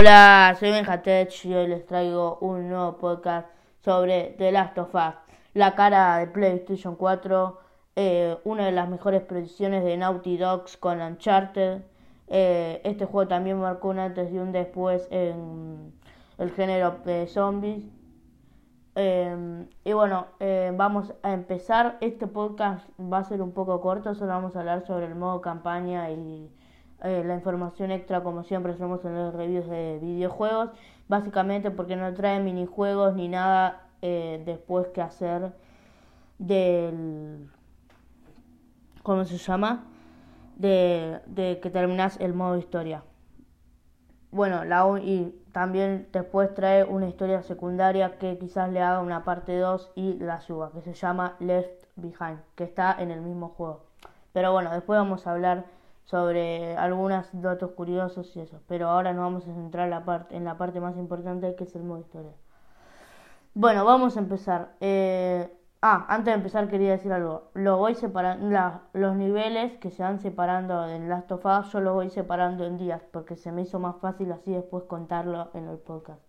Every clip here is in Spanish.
Hola, soy Benjatech y hoy les traigo un nuevo podcast sobre The Last of Us, la cara de PlayStation 4, eh, una de las mejores producciones de Naughty Dogs con Uncharted. Eh, este juego también marcó un antes y un después en el género de zombies. Eh, y bueno, vamos a empezar. Este podcast va a ser un poco corto, solo vamos a hablar sobre el modo campaña y eh, la información extra como siempre hacemos en los reviews de videojuegos, básicamente porque no trae minijuegos ni nada eh, después que hacer del... ¿Cómo se llama? De, de que terminas el modo historia. Bueno, la y también después trae una historia secundaria que quizás le haga una parte 2 y la suba, que se llama Left Behind, que está en el mismo juego. Pero bueno, después vamos a hablar sobre algunos datos curiosos y eso. Pero ahora nos vamos a centrar en la parte, en la parte más importante que es el modo historia. Bueno, vamos a empezar. Eh, ah, antes de empezar quería decir algo. Lo voy separando, los niveles que se van separando en Last of Us, yo los voy separando en días porque se me hizo más fácil así después contarlo en el podcast.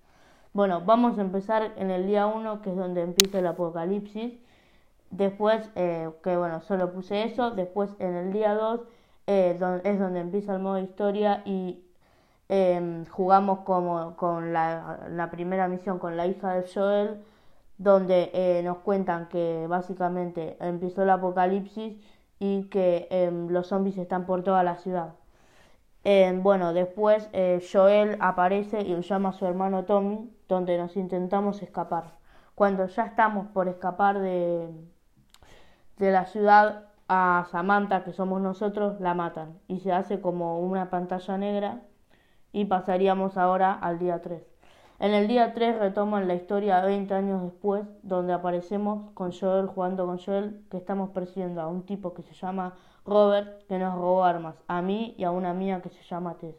Bueno, vamos a empezar en el día 1, que es donde empieza el apocalipsis. Después, eh, que bueno, solo puse eso. Después en el día 2 eh, es donde empieza el modo historia y em, jugamos como con la, primera misión con la hija de Joel, donde eh, nos cuentan que básicamente empezó el apocalipsis y que em, los zombies están por toda la ciudad. Em, bueno, después eh, Joel aparece y llama a su hermano Tommy, donde nos intentamos escapar. Cuando ya estamos por escapar de, de la ciudad, a Samantha, que somos nosotros, la matan y se hace como una pantalla negra y pasaríamos ahora al día 3. En el día 3 retoman la historia 20 años después, donde aparecemos con Joel jugando con Joel, que estamos persiguiendo a un tipo que se llama Robert, que nos robó armas, a mí y a una mía que se llama Tess.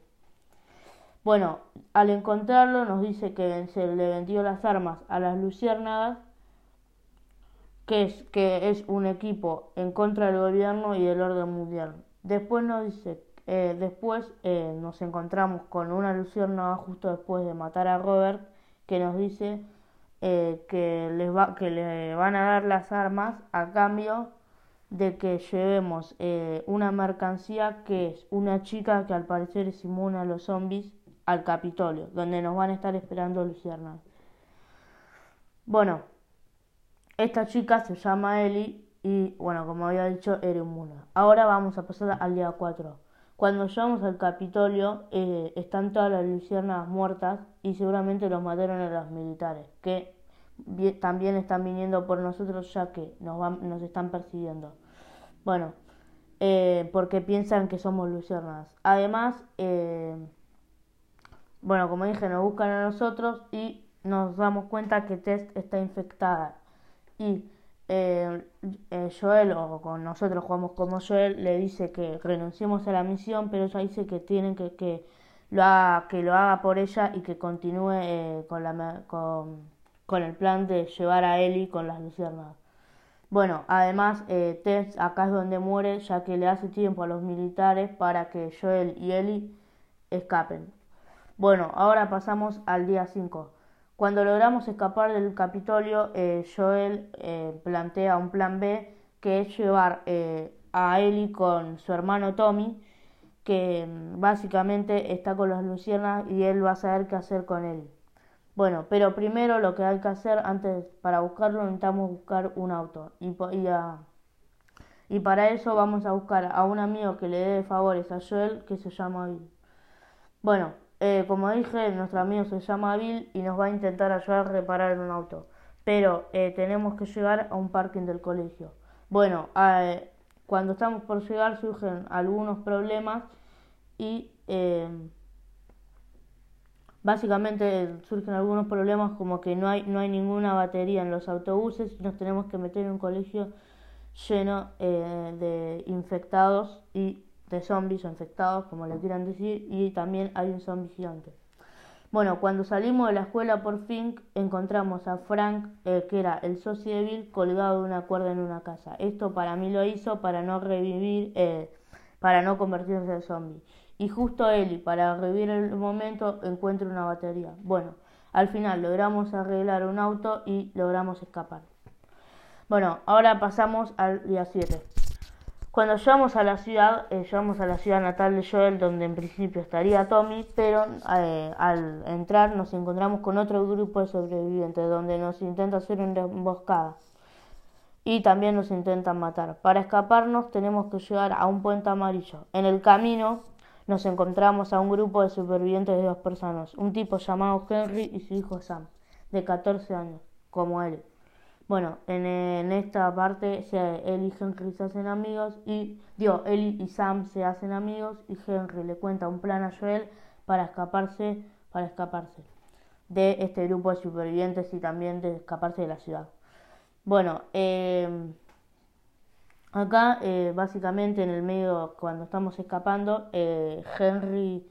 Bueno, al encontrarlo nos dice que se le vendió las armas a las luciérnagas que es, que es un equipo en contra del gobierno y del orden mundial. Después nos dice, eh, después eh, nos encontramos con una luciérnaga justo después de matar a Robert que nos dice eh, que, les va, que le van a dar las armas a cambio de que llevemos una mercancía que es una chica que al parecer es inmune a los zombies al Capitolio, donde nos van a estar esperando luciérnagas. Bueno, esta chica se llama Ellie y, bueno, como había dicho, era inmune. Ahora vamos a pasar al día 4. Cuando llegamos al Capitolio, eh, están todas las luciernas muertas y seguramente los mataron a los militares, que también están viniendo por nosotros ya que nos, nos están persiguiendo. Bueno, eh, porque piensan que somos luciernas. Además, eh, bueno, como dije, nos buscan a nosotros y nos damos cuenta que Tess está infectada y eh, eh, Joel, o con nosotros jugamos como Joel, le dice que renunciemos a la misión, pero ella dice que tienen que, que lo haga, que lo haga por ella y que continúe eh, con, la, con, el plan de llevar a Ellie con las luciérnagas. Bueno, además Tess acá es donde muere, ya que le hace tiempo a los militares para que Joel y Ellie escapen. Bueno, ahora pasamos al día 5. Cuando logramos escapar del Capitolio, eh, Joel eh, plantea un plan B que es llevar eh, a Ellie con su hermano Tommy, que mm, básicamente está con las luciernas y él va a saber qué hacer con él. Bueno, pero primero lo que hay que hacer antes para buscarlo necesitamos buscar un auto y para eso vamos a buscar a un amigo que le dé favores a Joel que se llama Bill. Bueno, eh, como dije, nuestro amigo se llama Bill y nos va a intentar ayudar a reparar un auto. Pero eh, tenemos que llegar a un parking del colegio. Bueno, eh, cuando estamos por llegar surgen algunos problemas y básicamente surgen algunos problemas como que no hay, no hay ninguna batería en los autobuses y nos tenemos que meter en un colegio lleno de infectados y de zombies o infectados, como le quieran decir, y también hay un zombie gigante. Bueno, cuando salimos de la escuela por fin encontramos a Frank, eh, que era el socio de Bill, colgado de una cuerda en una casa. Esto para mí lo hizo para no revivir, eh, para no convertirse en zombie. Y justo Eli, para revivir el momento, encuentra una batería. Bueno, al final logramos arreglar un auto y logramos escapar. Bueno, ahora pasamos al día 7. Cuando llegamos a la ciudad, eh, llegamos a la ciudad natal de Joel, donde en principio estaría Tommy, pero eh, al entrar nos encontramos con otro grupo de sobrevivientes, donde nos intenta hacer una emboscada y también nos intentan matar. Para escaparnos tenemos que llegar a un puente amarillo. En el camino nos encontramos a un grupo de supervivientes de dos personas, un tipo llamado Henry y su hijo Sam, de 14 años, como él. Bueno, en, esta parte él y Henry se hacen amigos y Dios, él y Sam se hacen amigos y Henry le cuenta un plan a Joel para escaparse, para escaparse de este grupo de supervivientes y también de escaparse de la ciudad. Bueno, eh, acá eh, básicamente en el medio cuando estamos escapando, eh, Henry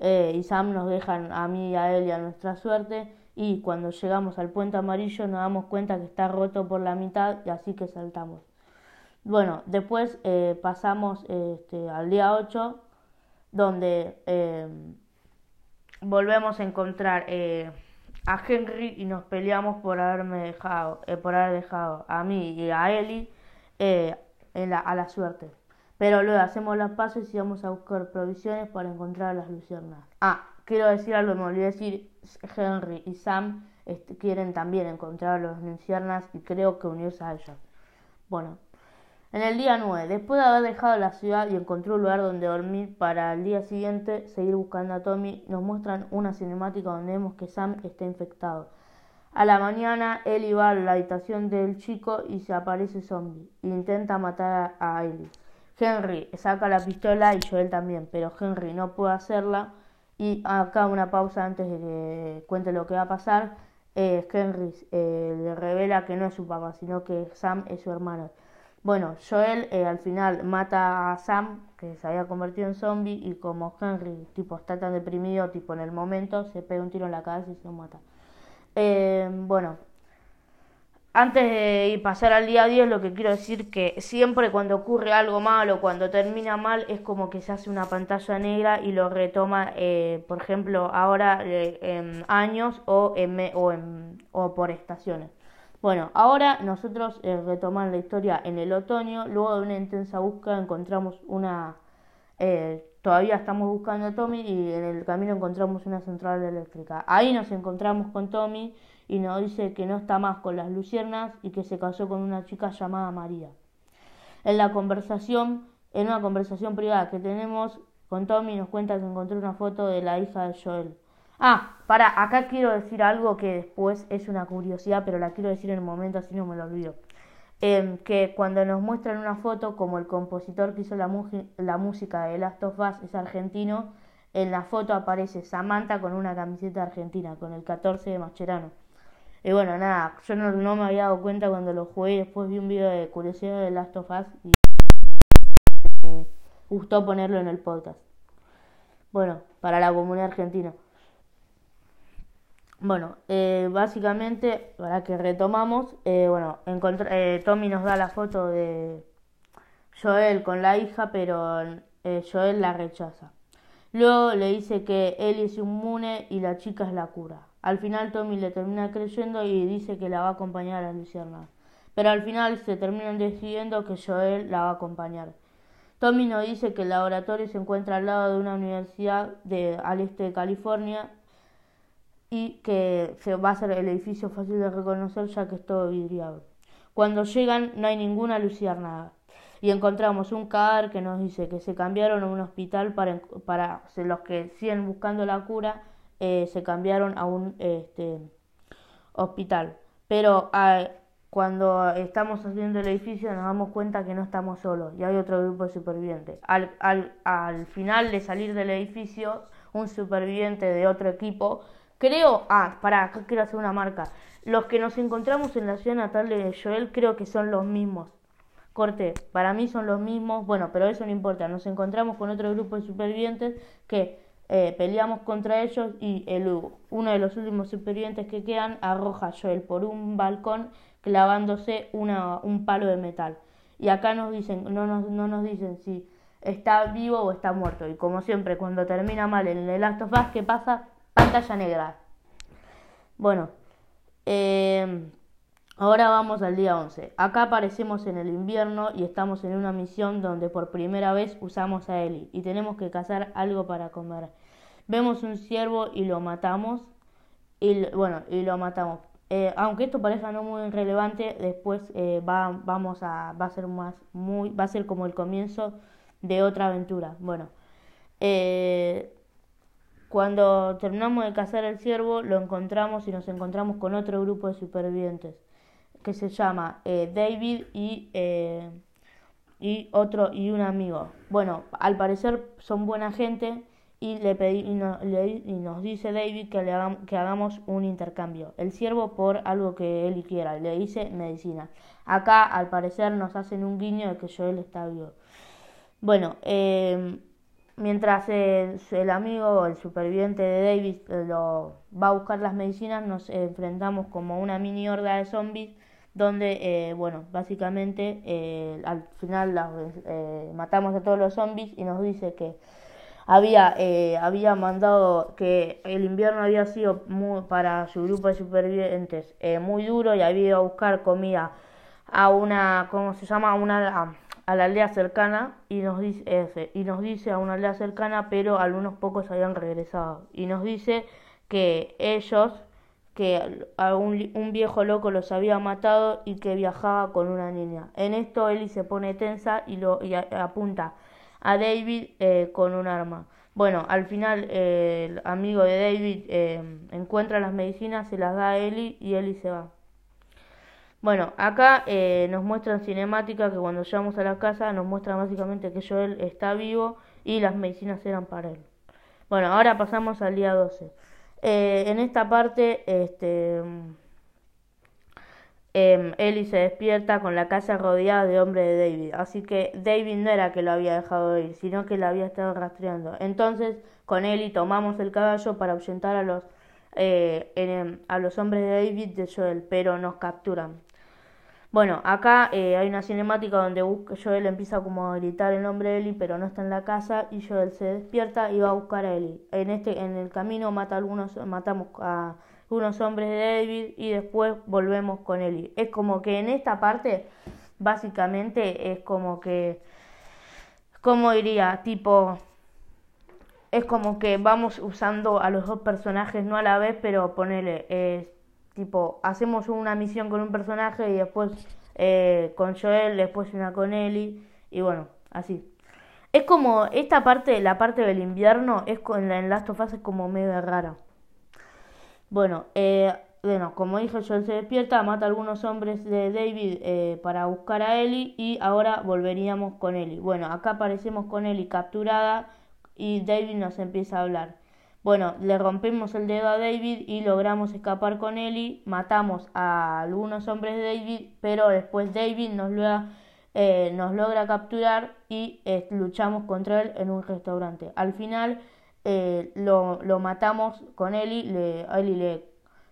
y Sam nos dejan a mí y a él y a nuestra suerte y cuando llegamos al puente amarillo nos damos cuenta que está roto por la mitad y así que saltamos. Bueno, después pasamos este, al día 8 donde volvemos a encontrar a Henry y nos peleamos por haberme dejado, eh, por haber dejado a mí y a Ellie eh, a la suerte. Pero luego hacemos las pasos y vamos a buscar provisiones para encontrar a las luciernas. Ah, quiero decir algo, me olvidé decir, Henry y Sam este, quieren también encontrar a las luciernas y creo que unirse a ellas. Bueno, en el día 9, después de haber dejado la ciudad y encontró un lugar donde dormir para el día siguiente seguir buscando a Tommy, nos muestran una cinemática donde vemos que Sam está infectado. A la mañana, él va a la habitación del chico y se aparece zombie. E intenta matar a Ellie. Henry saca la pistola y Joel también, pero Henry no puede hacerla. Y acá una pausa antes de que cuente lo que va a pasar. Eh, Henry eh, le revela que no es su papá, sino que Sam es su hermano. Bueno, Joel eh, al final mata a Sam, que se había convertido en zombie, y como Henry tipo está tan deprimido, tipo en el momento, se pega un tiro en la cabeza y se lo mata. Eh, bueno, antes de pasar al día 10, lo que quiero decir que siempre cuando ocurre algo malo, cuando termina mal, es como que se hace una pantalla negra y lo retoma, eh, por ejemplo, ahora en años o, o, o por estaciones. Bueno, ahora nosotros eh, retomamos la historia en el otoño, luego de una intensa búsqueda encontramos una... Eh, todavía estamos buscando a Tommy y en el camino encontramos una central eléctrica. Ahí nos encontramos con Tommy y nos dice que no está más con las luciernas y que se casó con una chica llamada María. En la conversación, en una conversación privada que tenemos con Tommy nos cuenta que encontró una foto de la hija de Joel. Ah, para, acá quiero decir algo que después es una curiosidad, pero la quiero decir en el momento, así no me lo olvido. Em, que cuando nos muestran una foto, como el compositor que hizo la, música de Last of Us es argentino, en la foto aparece Samantha con una camiseta argentina, con el 14 de Mascherano. Y bueno, nada, yo no, me había dado cuenta cuando lo jugué, después vi un video de curiosidad de Last of Us y me gustó ponerlo en el podcast. Bueno, para la comunidad argentina. Bueno, eh, básicamente, para que retomamos, eh, bueno, eh, Tommy nos da la foto de Joel con la hija, pero Joel la rechaza. Luego le dice que él es inmune y la chica es la cura. Al final Tommy le termina creyendo y dice que la va a acompañar a Lucierna. Pero al final se terminan decidiendo que Joel la va a acompañar. Tommy nos dice que el laboratorio se encuentra al lado de una universidad de, al este de California y que se va a ser el edificio fácil de reconocer ya que es todo vidriado. Cuando llegan no hay ninguna luciérnaga y encontramos un cadáver que nos dice que se cambiaron a un hospital para, para los que siguen buscando la cura, eh, se cambiaron a un este, hospital. Pero ah, cuando estamos haciendo el edificio nos damos cuenta que no estamos solos y hay otro grupo de supervivientes. Al, al, al final de salir del edificio, un superviviente de otro equipo Creo, ah, para, acá quiero hacer una marca. Los que nos encontramos en la ciudad natal de Joel creo que son los mismos. Corte, para mí son los mismos, bueno, pero eso no importa. Nos encontramos con otro grupo de supervivientes que eh, peleamos contra ellos y el, uno de los últimos supervivientes que quedan arroja a Joel por un balcón clavándose una, un palo de metal. Y acá nos dicen, no nos, no nos dicen si está vivo o está muerto. Y como siempre, cuando termina mal en el Last of Us, ¿qué pasa? Pantalla negra. Bueno, eh, ahora vamos al día 11. Acá aparecemos en el invierno y estamos en una misión donde por primera vez usamos a Ellie y tenemos que cazar algo para comer. Vemos un ciervo y lo matamos. Y bueno, y lo matamos. Eh, aunque esto parezca no muy relevante, después eh, va, vamos a, va a ser más muy, va a ser como el comienzo de otra aventura. Bueno, eh, cuando terminamos de cazar el ciervo, lo encontramos y nos encontramos con otro grupo de supervivientes que se llama David y y otro y un amigo. Bueno, al parecer son buena gente y, le pedí, y, nos dice David que, le hagamos, que hagamos un intercambio. El siervo por algo que él quiera. Le dice medicina. Acá, al parecer, nos hacen un guiño de que Joel está vivo. Bueno, eh, mientras el, el, amigo, el superviviente de David, eh, lo, va a buscar las medicinas, nos enfrentamos como una mini horda de zombies donde, eh, bueno, básicamente al final matamos a todos los zombies y nos dice que había, eh, había mandado que el invierno había sido muy, para su grupo de supervivientes eh, muy duro y había ido a buscar comida a una, ¿cómo se llama? A, una, a, la aldea cercana y nos dice y nos dice a una aldea cercana, pero algunos pocos habían regresado y nos dice que ellos que a un, viejo loco los había matado y que viajaba con una niña. En esto Eli se pone tensa y lo apunta a David eh, con un arma. Bueno, al final eh, el amigo de David eh, encuentra las medicinas, se las da a Ellie y Ellie se va. Bueno, acá nos muestran cinemática que cuando llegamos a la casa nos muestra básicamente que Joel está vivo y las medicinas eran para él. Bueno, ahora pasamos al día 12. En esta parte, este eh, Ellie se despierta con la casa rodeada de hombres de David. Así que David no era que lo había dejado ir, sino que lo había estado rastreando. Entonces, con Ellie tomamos el caballo para ahuyentar a los, eh, a los hombres de David de Joel, pero nos capturan. Bueno, acá eh, hay una cinemática donde Joel empieza como a gritar el nombre de Ellie, pero no está en la casa y Joel se despierta y va a buscar a Ellie. En este, en el camino mata algunos, matamos a unos hombres de David y después volvemos con Ellie. Es como que en esta parte, básicamente, es como que, ¿cómo diría? Tipo, es como que vamos usando a los dos personajes, no a la vez, pero ponele, es tipo, hacemos una misión con un personaje y después eh, con Joel, después una con Ellie, y bueno, así. Es como, esta parte, la parte del invierno, es con la en Last of Us como medio rara. Bueno, eh, bueno, como dije, Joel se despierta, mata a algunos hombres de David eh, para buscar a Ellie y ahora volveríamos con Ellie. Bueno, acá aparecemos con Ellie capturada y David nos empieza a hablar. Bueno, le rompemos el dedo a David y logramos escapar con Ellie, matamos a algunos hombres de David, pero después David nos logra, eh, nos logra capturar y luchamos contra él en un restaurante. Al final eh, lo, lo, matamos con Eli, le, Eli le,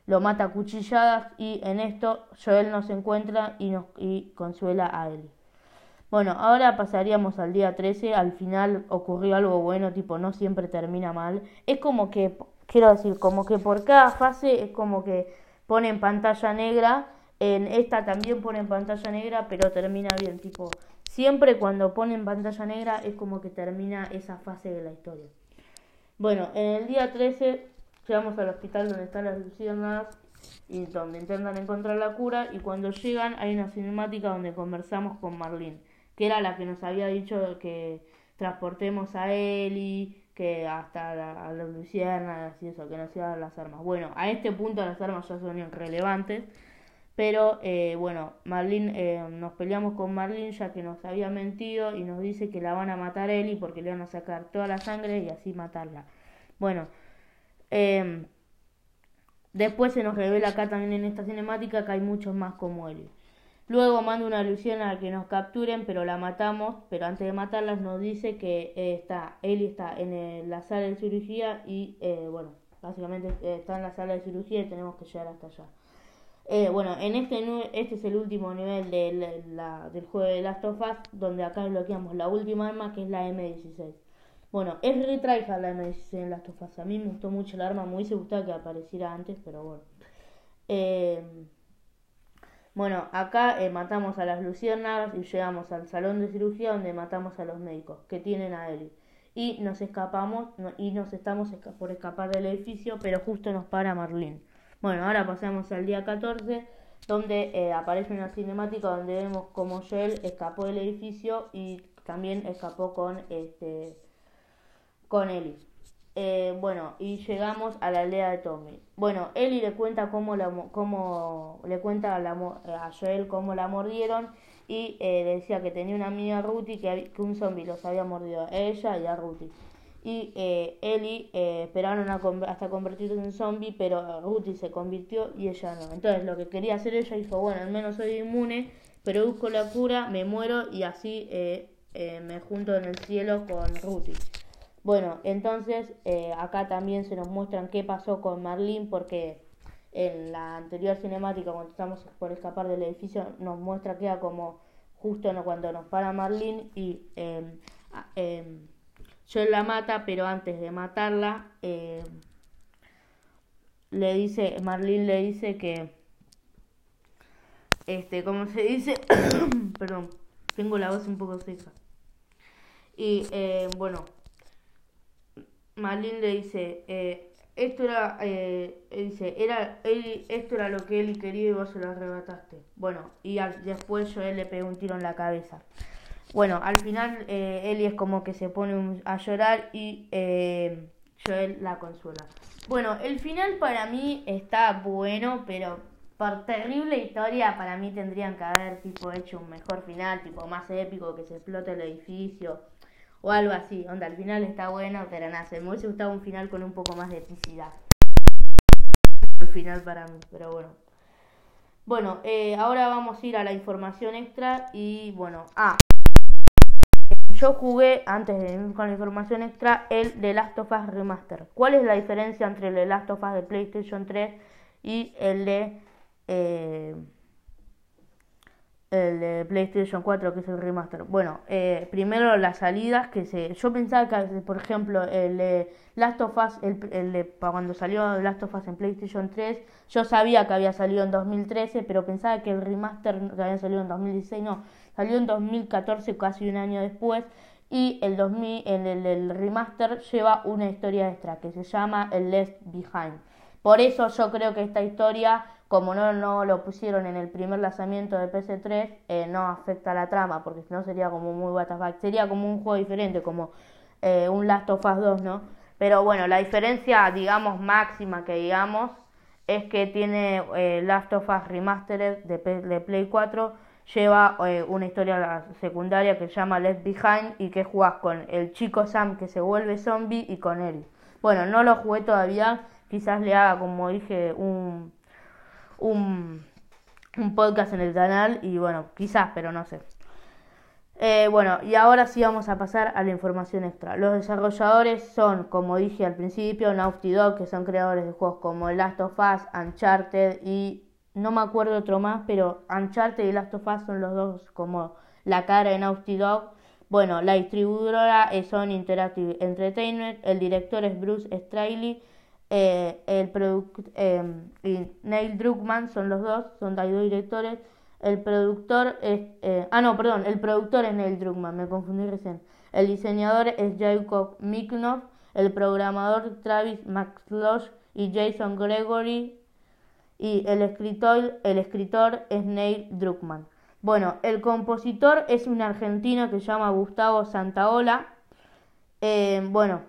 lo mata a cuchilladas y en esto Joel nos encuentra y, nos, y consuela a Eli. Bueno, ahora pasaríamos al día 13, al final ocurrió algo bueno, tipo no siempre termina mal. Es como que, quiero decir, como que por cada fase es como que ponen pantalla negra, en esta también ponen pantalla negra, pero termina bien, tipo, siempre cuando ponen pantalla negra es como que termina esa fase de la historia. Bueno, en el día 13 llegamos al hospital donde están las luciérnagas y donde intentan encontrar la cura y cuando llegan hay una cinemática donde conversamos con Marlene, que era la que nos había dicho que transportemos a Eli, que hasta la, a las luciérnagas y eso, que nos iban las armas. Bueno, a este punto las armas ya son irrelevantes, pero eh, bueno, Marlene, eh, nos peleamos con Marlene ya que nos había mentido y nos dice que la van a matar a Eli porque le van a sacar toda la sangre y así matarla. Bueno, em, después se nos revela acá también en esta cinemática que hay muchos más como Eli. Luego manda una alusión a que nos capturen, pero la matamos, pero antes de matarlas nos dice que eh, está, Eli está en la sala de cirugía y bueno, básicamente está en la sala de cirugía y tenemos que llegar hasta allá. Eh, bueno, en este este es el último nivel de la, del juego de Last of Us, donde acá bloqueamos la última arma que es la M16. Bueno, es retryhard la M16 en Last of Us. A mí me gustó mucho el arma, me hubiese gustado que apareciera antes, pero bueno. Eh, bueno, acá eh, matamos a las luciérnagas y llegamos al salón de cirugía donde matamos a los médicos que tienen a Ellie. Y nos escapamos y nos estamos por escapar del edificio, pero justo nos para Marlene. Bueno, ahora pasamos al día 14, donde eh, aparece una cinemática donde vemos como Joel escapó del edificio y también escapó con este con Ellie. Eh, bueno, y llegamos a la aldea de Tommy. Bueno, Ellie le cuenta cómo, la, cómo le cuenta a, la, a Joel cómo la mordieron y eh, decía que tenía una amiga Ruthie que, que un zombie los había mordido a ella y a Ruthie y eh, Ellie eh, esperaron hasta convertirse en zombie, pero Ruthie se convirtió y ella no. Entonces lo que quería hacer ella dijo, bueno, al menos soy inmune, pero busco la cura, me muero y así eh, eh, me junto en el cielo con Ruthie. Bueno, entonces acá también se nos muestran qué pasó con Marlene porque en la anterior cinemática cuando estamos por escapar del edificio nos muestra que era como justo cuando nos para Marlene y em, em, Joel la mata, pero antes de matarla, eh, le dice, Marlene le dice que, este, ¿cómo se dice? Perdón, tengo la voz un poco seca. Y eh, bueno, Marlene le dice, eh, esto era, dice, era, él, esto era lo que él quería y vos se lo arrebataste. Bueno, y después Joel le pegó un tiro en la cabeza. Bueno, al final eh, es como que se pone a llorar y eh, Joel la consuela. Bueno, el final para mí está bueno, pero por terrible historia para mí tendrían que haber tipo hecho un mejor final, tipo más épico, que se explote el edificio o algo así. Onda, al final está bueno, pero nada, se me hubiese gustado un final con un poco más de epicidad. El final para mí, pero bueno. Bueno, eh, ahora vamos a ir a la información extra y bueno, ah, yo jugué, antes de ir con la información extra, el The Last of Us Remaster. ¿Cuál es la diferencia entre el The Last of Us de PlayStation 3 y el de, eh, el de PlayStation 4, que es el Remaster? Bueno, eh, primero las salidas que se... Yo pensaba que, por ejemplo, el Last of Us, el, el de, cuando salió Last of Us en PlayStation 3, yo sabía que había salido en 2013, pero pensaba que el Remaster que había salido en 2016, no Salió en 2014, casi un año después, y el, 2000, el, el, remaster lleva una historia extra que se llama el Left Behind. Por eso yo creo que esta historia, como no, no lo pusieron en el primer lanzamiento de PS3, eh, no afecta a la trama, porque si no sería como muy WTF. Sería como un juego diferente, como eh, un Last of Us 2, ¿no? Pero bueno, la diferencia, digamos, máxima que digamos, es que tiene eh, Last of Us Remastered de, Play 4 lleva una historia secundaria que se llama Left Behind y que jugás con el chico Sam que se vuelve zombie y con él. Bueno, no lo jugué todavía, quizás le haga, como dije, un, un, un podcast en el canal y bueno, quizás, pero no sé. Eh, bueno, y ahora sí vamos a pasar a la información extra. Los desarrolladores son, como dije al principio, Naughty Dog, que son creadores de juegos como Last of Us, Uncharted y no me acuerdo otro más, pero Uncharted y Last of Us son los dos como la cara de Naughty Dog. Bueno, la distribuidora es Sony Interactive Entertainment, el director es Bruce Straley, eh, el eh, y Neil Druckmann son los dos, son dos directores. El productor es, eh, ah no, perdón, el productor es Neil Druckmann, me confundí recién. El diseñador es Jacob Miknoff, el programador Travis McLosh y Jason Gregory y el escritor, el escritor es Neil Druckmann. Bueno, el compositor es un argentino que se llama Gustavo Santaola. Eh, bueno,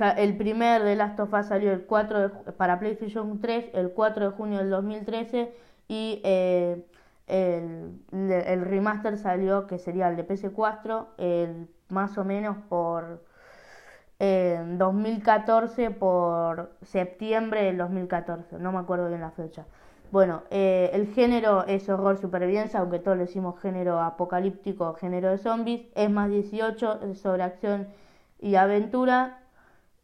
el primer de Last of Us salió el 4 para PlayStation 3 el 4 de junio del 2013 y eh, el, el, remaster salió que sería el de PS4 el, más o menos por en 2014 por septiembre del 2014, no me acuerdo bien la fecha. Bueno, eh, el género es horror supervivencia, aunque todos le decimos género apocalíptico, género de zombies, es más 18 sobre acción y aventura.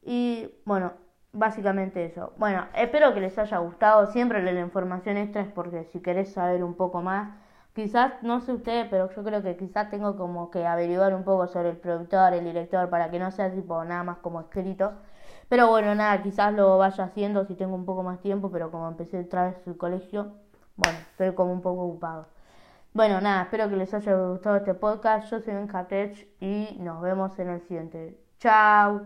Y bueno, básicamente eso. Bueno, espero que les haya gustado. Siempre la información extra es porque si querés saber un poco más, quizás, no sé ustedes, pero yo creo que quizás tengo como que averiguar un poco sobre el productor, el director, para que no sea tipo nada más como escrito. Pero bueno, nada, quizás lo vaya haciendo si tengo un poco más tiempo, pero como empecé otra vez el colegio, bueno, estoy como un poco ocupado. Bueno, nada, espero que les haya gustado este podcast. Yo soy Bencatech y nos vemos en el siguiente. Chao.